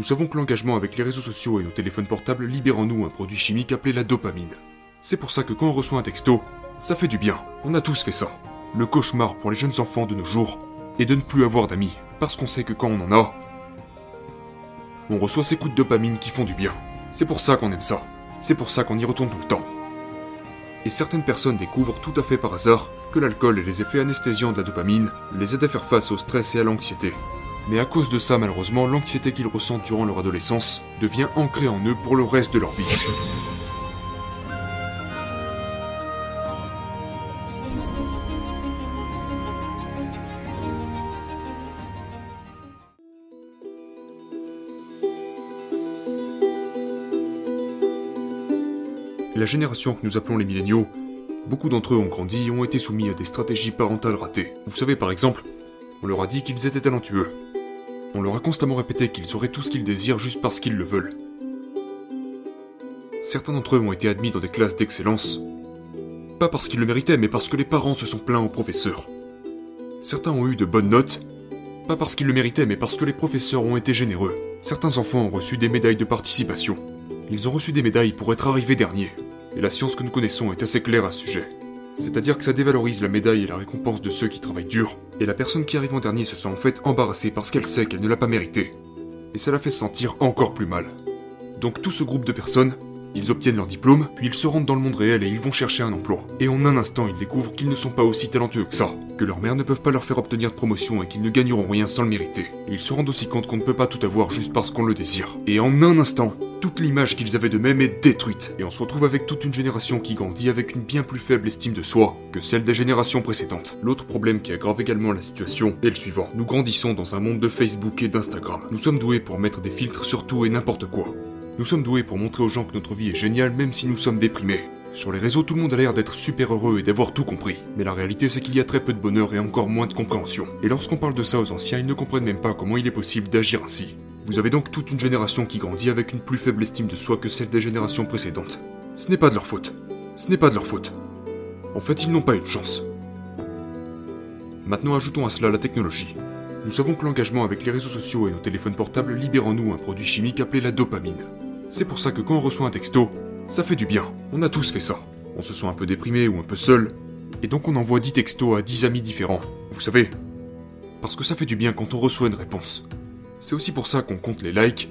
Nous savons que l'engagement avec les réseaux sociaux et nos téléphones portables libère en nous un produit chimique appelé la dopamine. C'est pour ça que quand on reçoit un texto, ça fait du bien. On a tous fait ça. Le cauchemar pour les jeunes enfants de nos jours est de ne plus avoir d'amis, parce qu'on sait que quand on en a, on reçoit ces coups de dopamine qui font du bien. C'est pour ça qu'on aime ça. C'est pour ça qu'on y retourne tout le temps. Et certaines personnes découvrent tout à fait par hasard que l'alcool et les effets anesthésiants de la dopamine les aident à faire face au stress et à l'anxiété. Mais à cause de ça, malheureusement, l'anxiété qu'ils ressentent durant leur adolescence devient ancrée en eux pour le reste de leur vie. La génération que nous appelons les milléniaux, beaucoup d'entre eux ont grandi et ont été soumis à des stratégies parentales ratées. Vous savez, par exemple, on leur a dit qu'ils étaient talentueux. On leur a constamment répété qu'ils auraient tout ce qu'ils désirent juste parce qu'ils le veulent. Certains d'entre eux ont été admis dans des classes d'excellence, pas parce qu'ils le méritaient, mais parce que les parents se sont plaints aux professeurs. Certains ont eu de bonnes notes, pas parce qu'ils le méritaient, mais parce que les professeurs ont été généreux. Certains enfants ont reçu des médailles de participation. Ils ont reçu des médailles pour être arrivés derniers. Et la science que nous connaissons est assez claire à ce sujet. C'est-à-dire que ça dévalorise la médaille et la récompense de ceux qui travaillent dur, et la personne qui arrive en dernier se sent en fait embarrassée parce qu'elle sait qu'elle ne l'a pas mérité. Et ça la fait se sentir encore plus mal. Donc tout ce groupe de personnes, ils obtiennent leur diplôme, puis ils se rendent dans le monde réel et ils vont chercher un emploi. Et en un instant, ils découvrent qu'ils ne sont pas aussi talentueux que ça, que leurs mères ne peuvent pas leur faire obtenir de promotion et qu'ils ne gagneront rien sans le mériter. Ils se rendent aussi compte qu'on ne peut pas tout avoir juste parce qu'on le désire. Et en un instant, toute l'image qu'ils avaient d'eux-mêmes est détruite, et on se retrouve avec toute une génération qui grandit avec une bien plus faible estime de soi que celle des générations précédentes. L'autre problème qui aggrave également la situation est le suivant. Nous grandissons dans un monde de Facebook et d'Instagram. Nous sommes doués pour mettre des filtres sur tout et n'importe quoi. Nous sommes doués pour montrer aux gens que notre vie est géniale même si nous sommes déprimés. Sur les réseaux, tout le monde a l'air d'être super heureux et d'avoir tout compris. Mais la réalité, c'est qu'il y a très peu de bonheur et encore moins de compréhension. Et lorsqu'on parle de ça aux anciens, ils ne comprennent même pas comment il est possible d'agir ainsi. Vous avez donc toute une génération qui grandit avec une plus faible estime de soi que celle des générations précédentes. Ce n'est pas de leur faute. Ce n'est pas de leur faute. En fait, ils n'ont pas une chance. Maintenant, ajoutons à cela la technologie. Nous savons que l'engagement avec les réseaux sociaux et nos téléphones portables libère en nous un produit chimique appelé la dopamine. C'est pour ça que quand on reçoit un texto, ça fait du bien. On a tous fait ça. On se sent un peu déprimé ou un peu seul, et donc on envoie 10 textos à 10 amis différents. Vous savez, parce que ça fait du bien quand on reçoit une réponse. C'est aussi pour ça qu'on compte les likes.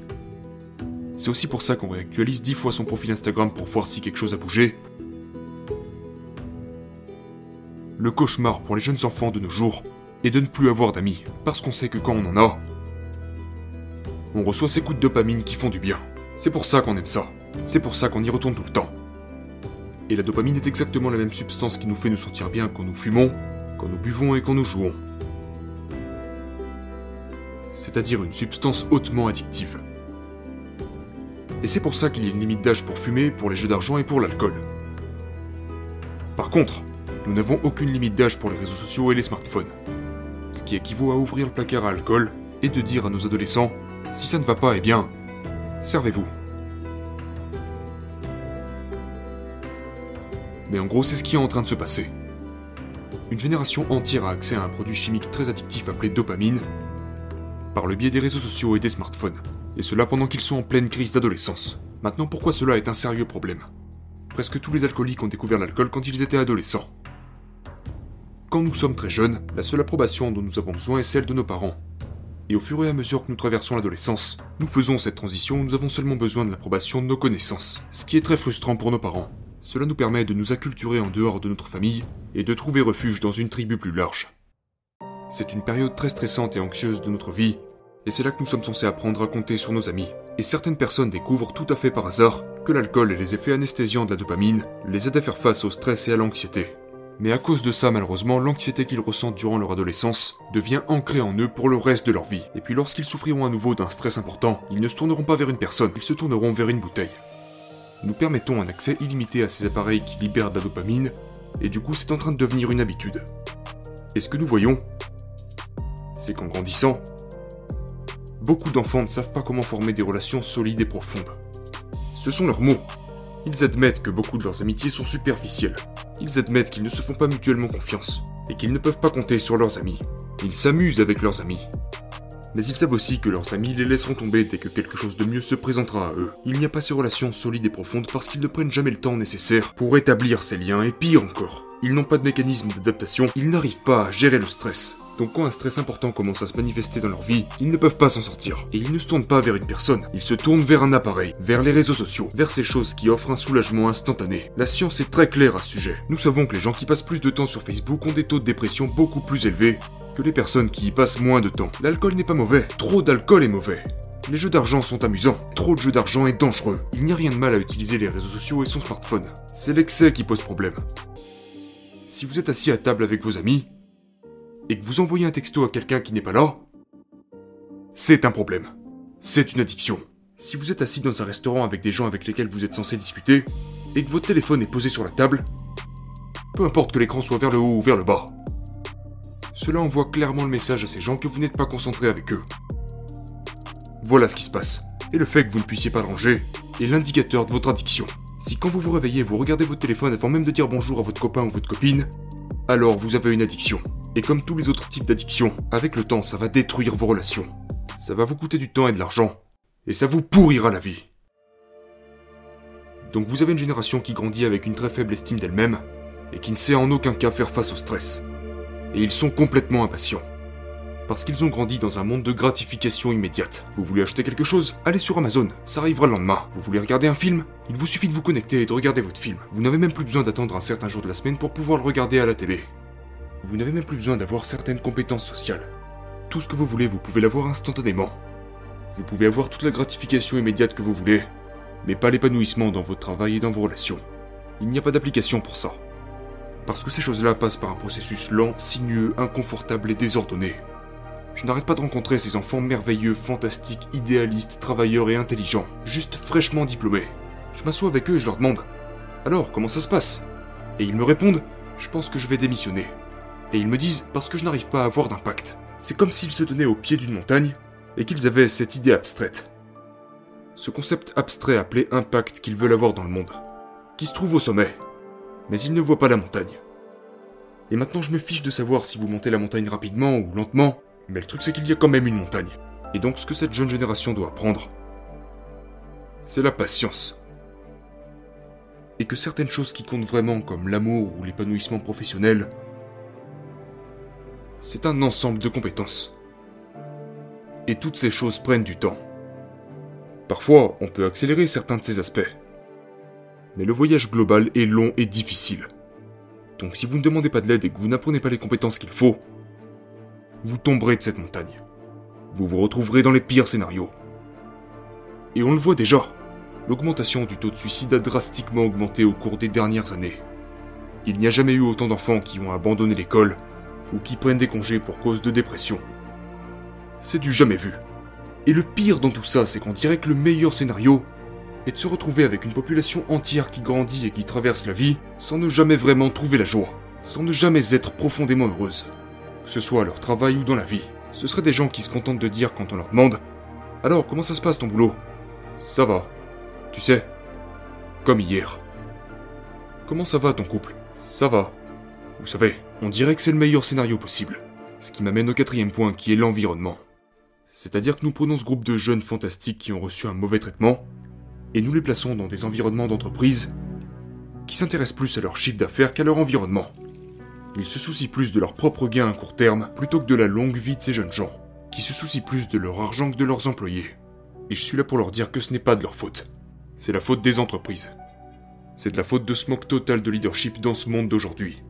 C'est aussi pour ça qu'on réactualise 10 fois son profil Instagram pour voir si quelque chose a bougé. Le cauchemar pour les jeunes enfants de nos jours est de ne plus avoir d'amis, parce qu'on sait que quand on en a, on reçoit ces coups de dopamine qui font du bien. C'est pour ça qu'on aime ça. C'est pour ça qu'on y retourne tout le temps. Et la dopamine est exactement la même substance qui nous fait nous sentir bien quand nous fumons, quand nous buvons et quand nous jouons. C'est-à-dire une substance hautement addictive. Et c'est pour ça qu'il y a une limite d'âge pour fumer, pour les jeux d'argent et pour l'alcool. Par contre, nous n'avons aucune limite d'âge pour les réseaux sociaux et les smartphones. Ce qui équivaut à ouvrir le placard à alcool et de dire à nos adolescents, si ça ne va pas, eh bien, servez-vous. Mais en gros, c'est ce qui est en train de se passer. Une génération entière a accès à un produit chimique très addictif appelé dopamine, par le biais des réseaux sociaux et des smartphones. Et cela pendant qu'ils sont en pleine crise d'adolescence. Maintenant, pourquoi cela est un sérieux problème? Presque tous les alcooliques ont découvert l'alcool quand ils étaient adolescents. Quand nous sommes très jeunes, la seule approbation dont nous avons besoin est celle de nos parents. Et au fur et à mesure que nous traversons l'adolescence, nous faisons cette transition où nous avons seulement besoin de l'approbation de nos connaissances, ce qui est très frustrant pour nos parents. Cela nous permet de nous acculturer en dehors de notre famille et de trouver refuge dans une tribu plus large. C'est une période très stressante et anxieuse de notre vie, et c'est là que nous sommes censés apprendre à compter sur nos amis. Et certaines personnes découvrent tout à fait par hasard que l'alcool et les effets anesthésiants de la dopamine les aident à faire face au stress et à l'anxiété. Mais à cause de ça, malheureusement, l'anxiété qu'ils ressentent durant leur adolescence devient ancrée en eux pour le reste de leur vie. Et puis lorsqu'ils souffriront à nouveau d'un stress important, ils ne se tourneront pas vers une personne, ils se tourneront vers une bouteille. Nous permettons un accès illimité à ces appareils qui libèrent de la dopamine, et du coup c'est en train de devenir une habitude. Et ce que nous voyons, c'est qu'en grandissant, beaucoup d'enfants ne savent pas comment former des relations solides et profondes. Ce sont leurs mots. Ils admettent que beaucoup de leurs amitiés sont superficielles. Ils admettent qu'ils ne se font pas mutuellement confiance et qu'ils ne peuvent pas compter sur leurs amis. Ils s'amusent avec leurs amis. Mais ils savent aussi que leurs amis les laisseront tomber dès que quelque chose de mieux se présentera à eux. Il n'y a pas ces relations solides et profondes parce qu'ils ne prennent jamais le temps nécessaire pour établir ces liens et pire encore. Ils n'ont pas de mécanisme d'adaptation, ils n'arrivent pas à gérer le stress. Donc quand un stress important commence à se manifester dans leur vie, ils ne peuvent pas s'en sortir. Et ils ne se tournent pas vers une personne, ils se tournent vers un appareil, vers les réseaux sociaux, vers ces choses qui offrent un soulagement instantané. La science est très claire à ce sujet. Nous savons que les gens qui passent plus de temps sur Facebook ont des taux de dépression beaucoup plus élevés que les personnes qui y passent moins de temps. L'alcool n'est pas mauvais, trop d'alcool est mauvais. Les jeux d'argent sont amusants, trop de jeux d'argent est dangereux. Il n'y a rien de mal à utiliser les réseaux sociaux et son smartphone. C'est l'excès qui pose problème. Si vous êtes assis à table avec vos amis, et que vous envoyez un texto à quelqu'un qui n'est pas là, c'est un problème. C'est une addiction. Si vous êtes assis dans un restaurant avec des gens avec lesquels vous êtes censé discuter, et que votre téléphone est posé sur la table, peu importe que l'écran soit vers le haut ou vers le bas, cela envoie clairement le message à ces gens que vous n'êtes pas concentré avec eux. Voilà ce qui se passe. Et le fait que vous ne puissiez pas ranger est l'indicateur de votre addiction. Si quand vous vous réveillez, vous regardez votre téléphone avant même de dire bonjour à votre copain ou votre copine, alors vous avez une addiction. Et comme tous les autres types d'addictions, avec le temps, ça va détruire vos relations. Ça va vous coûter du temps et de l'argent. Et ça vous pourrira la vie. Donc vous avez une génération qui grandit avec une très faible estime d'elle-même, et qui ne sait en aucun cas faire face au stress. Et ils sont complètement impatients. Parce qu'ils ont grandi dans un monde de gratification immédiate. Vous voulez acheter quelque chose? Allez sur Amazon, ça arrivera le lendemain. Vous voulez regarder un film? Il vous suffit de vous connecter et de regarder votre film. Vous n'avez même plus besoin d'attendre un certain jour de la semaine pour pouvoir le regarder à la télé. Vous n'avez même plus besoin d'avoir certaines compétences sociales. Tout ce que vous voulez, vous pouvez l'avoir instantanément. Vous pouvez avoir toute la gratification immédiate que vous voulez, mais pas l'épanouissement dans votre travail et dans vos relations. Il n'y a pas d'application pour ça. Parce que ces choses-là passent par un processus lent, sinueux, inconfortable et désordonné. Je n'arrête pas de rencontrer ces enfants merveilleux, fantastiques, idéalistes, travailleurs et intelligents, juste fraîchement diplômés. Je m'assois avec eux et je leur demande Alors, comment ça se passe? Et ils me répondent Je pense que je vais démissionner. Et ils me disent parce que je n'arrive pas à avoir d'impact. C'est comme s'ils se tenaient au pied d'une montagne et qu'ils avaient cette idée abstraite. Ce concept abstrait appelé impact qu'ils veulent avoir dans le monde, qui se trouve au sommet. Mais ils ne voient pas la montagne. Et maintenant je me fiche de savoir si vous montez la montagne rapidement ou lentement, mais le truc c'est qu'il y a quand même une montagne. Et donc ce que cette jeune génération doit apprendre, c'est la patience. Et que certaines choses qui comptent vraiment comme l'amour ou l'épanouissement professionnel c'est un ensemble de compétences. Et toutes ces choses prennent du temps. Parfois, on peut accélérer certains de ces aspects. Mais le voyage global est long et difficile. Donc si vous ne demandez pas de l'aide et que vous n'apprenez pas les compétences qu'il faut, vous tomberez de cette montagne. Vous vous retrouverez dans les pires scénarios. Et on le voit déjà, l'augmentation du taux de suicide a drastiquement augmenté au cours des dernières années. Il n'y a jamais eu autant d'enfants qui ont abandonné l'école ou qui prennent des congés pour cause de dépression. C'est du jamais vu. Et le pire dans tout ça, c'est qu'on dirait que le meilleur scénario est de se retrouver avec une population entière qui grandit et qui traverse la vie sans ne jamais vraiment trouver la joie, sans ne jamais être profondément heureuse, que ce soit à leur travail ou dans la vie. Ce seraient des gens qui se contentent de dire quand on leur demande Alors, comment ça se passe ton boulot? Ça va. Tu sais, comme hier. Comment ça va ton couple? Ça va. Vous savez, on dirait que c'est le meilleur scénario possible. Ce qui m'amène au quatrième point qui est l'environnement. C'est-à-dire que nous prenons ce groupe de jeunes fantastiques qui ont reçu un mauvais traitement, et nous les plaçons dans des environnements d'entreprise qui s'intéressent plus à leur chiffre d'affaires qu'à leur environnement. Ils se soucient plus de leur propre gain à court terme plutôt que de la longue vie de ces jeunes gens, qui se soucient plus de leur argent que de leurs employés. Et je suis là pour leur dire que ce n'est pas de leur faute. C'est la faute des entreprises. C'est de la faute de ce manque total de leadership dans ce monde d'aujourd'hui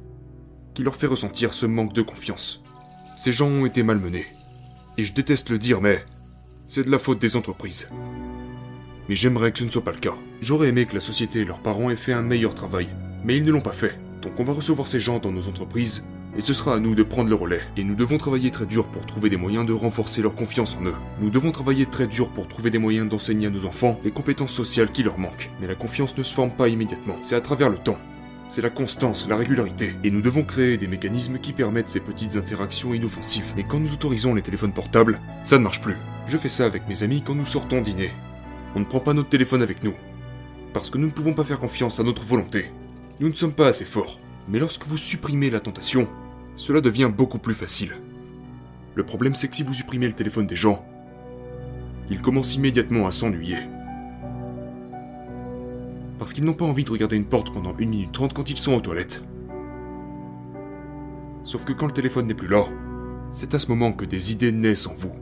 leur fait ressentir ce manque de confiance. Ces gens ont été malmenés. Et je déteste le dire, mais c'est de la faute des entreprises. Mais j'aimerais que ce ne soit pas le cas. J'aurais aimé que la société et leurs parents aient fait un meilleur travail, mais ils ne l'ont pas fait. Donc on va recevoir ces gens dans nos entreprises, et ce sera à nous de prendre le relais. Et nous devons travailler très dur pour trouver des moyens de renforcer leur confiance en eux. Nous devons travailler très dur pour trouver des moyens d'enseigner à nos enfants les compétences sociales qui leur manquent. Mais la confiance ne se forme pas immédiatement, c'est à travers le temps c'est la constance, la régularité. Et nous devons créer des mécanismes qui permettent ces petites interactions inoffensives. Mais quand nous autorisons les téléphones portables, ça ne marche plus. Je fais ça avec mes amis quand nous sortons dîner. On ne prend pas notre téléphone avec nous. Parce que nous ne pouvons pas faire confiance à notre volonté. Nous ne sommes pas assez forts. Mais lorsque vous supprimez la tentation, cela devient beaucoup plus facile. Le problème c'est que si vous supprimez le téléphone des gens, ils commencent immédiatement à s'ennuyer. Parce qu'ils n'ont pas envie de regarder une porte pendant 1 minute 30 quand ils sont aux toilettes. Sauf que quand le téléphone n'est plus là, c'est à ce moment que des idées naissent en vous.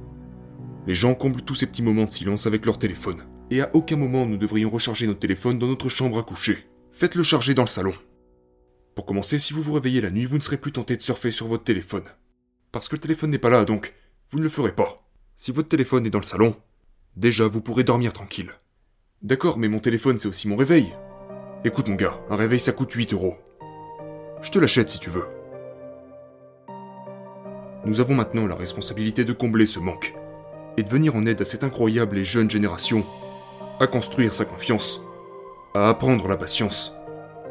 Les gens comblent tous ces petits moments de silence avec leur téléphone. Et à aucun moment nous devrions recharger notre téléphone dans notre chambre à coucher. Faites-le charger dans le salon. Pour commencer, si vous vous réveillez la nuit, vous ne serez plus tenté de surfer sur votre téléphone. Parce que le téléphone n'est pas là, donc vous ne le ferez pas. Si votre téléphone est dans le salon, déjà vous pourrez dormir tranquille. D'accord, mais mon téléphone c'est aussi mon réveil. Écoute mon gars, un réveil ça coûte 8 euros. Je te l'achète si tu veux. Nous avons maintenant la responsabilité de combler ce manque et de venir en aide à cette incroyable et jeune génération à construire sa confiance, à apprendre la patience,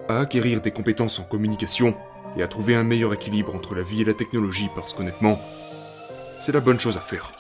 à acquérir des compétences en communication et à trouver un meilleur équilibre entre la vie et la technologie parce qu'honnêtement, c'est la bonne chose à faire.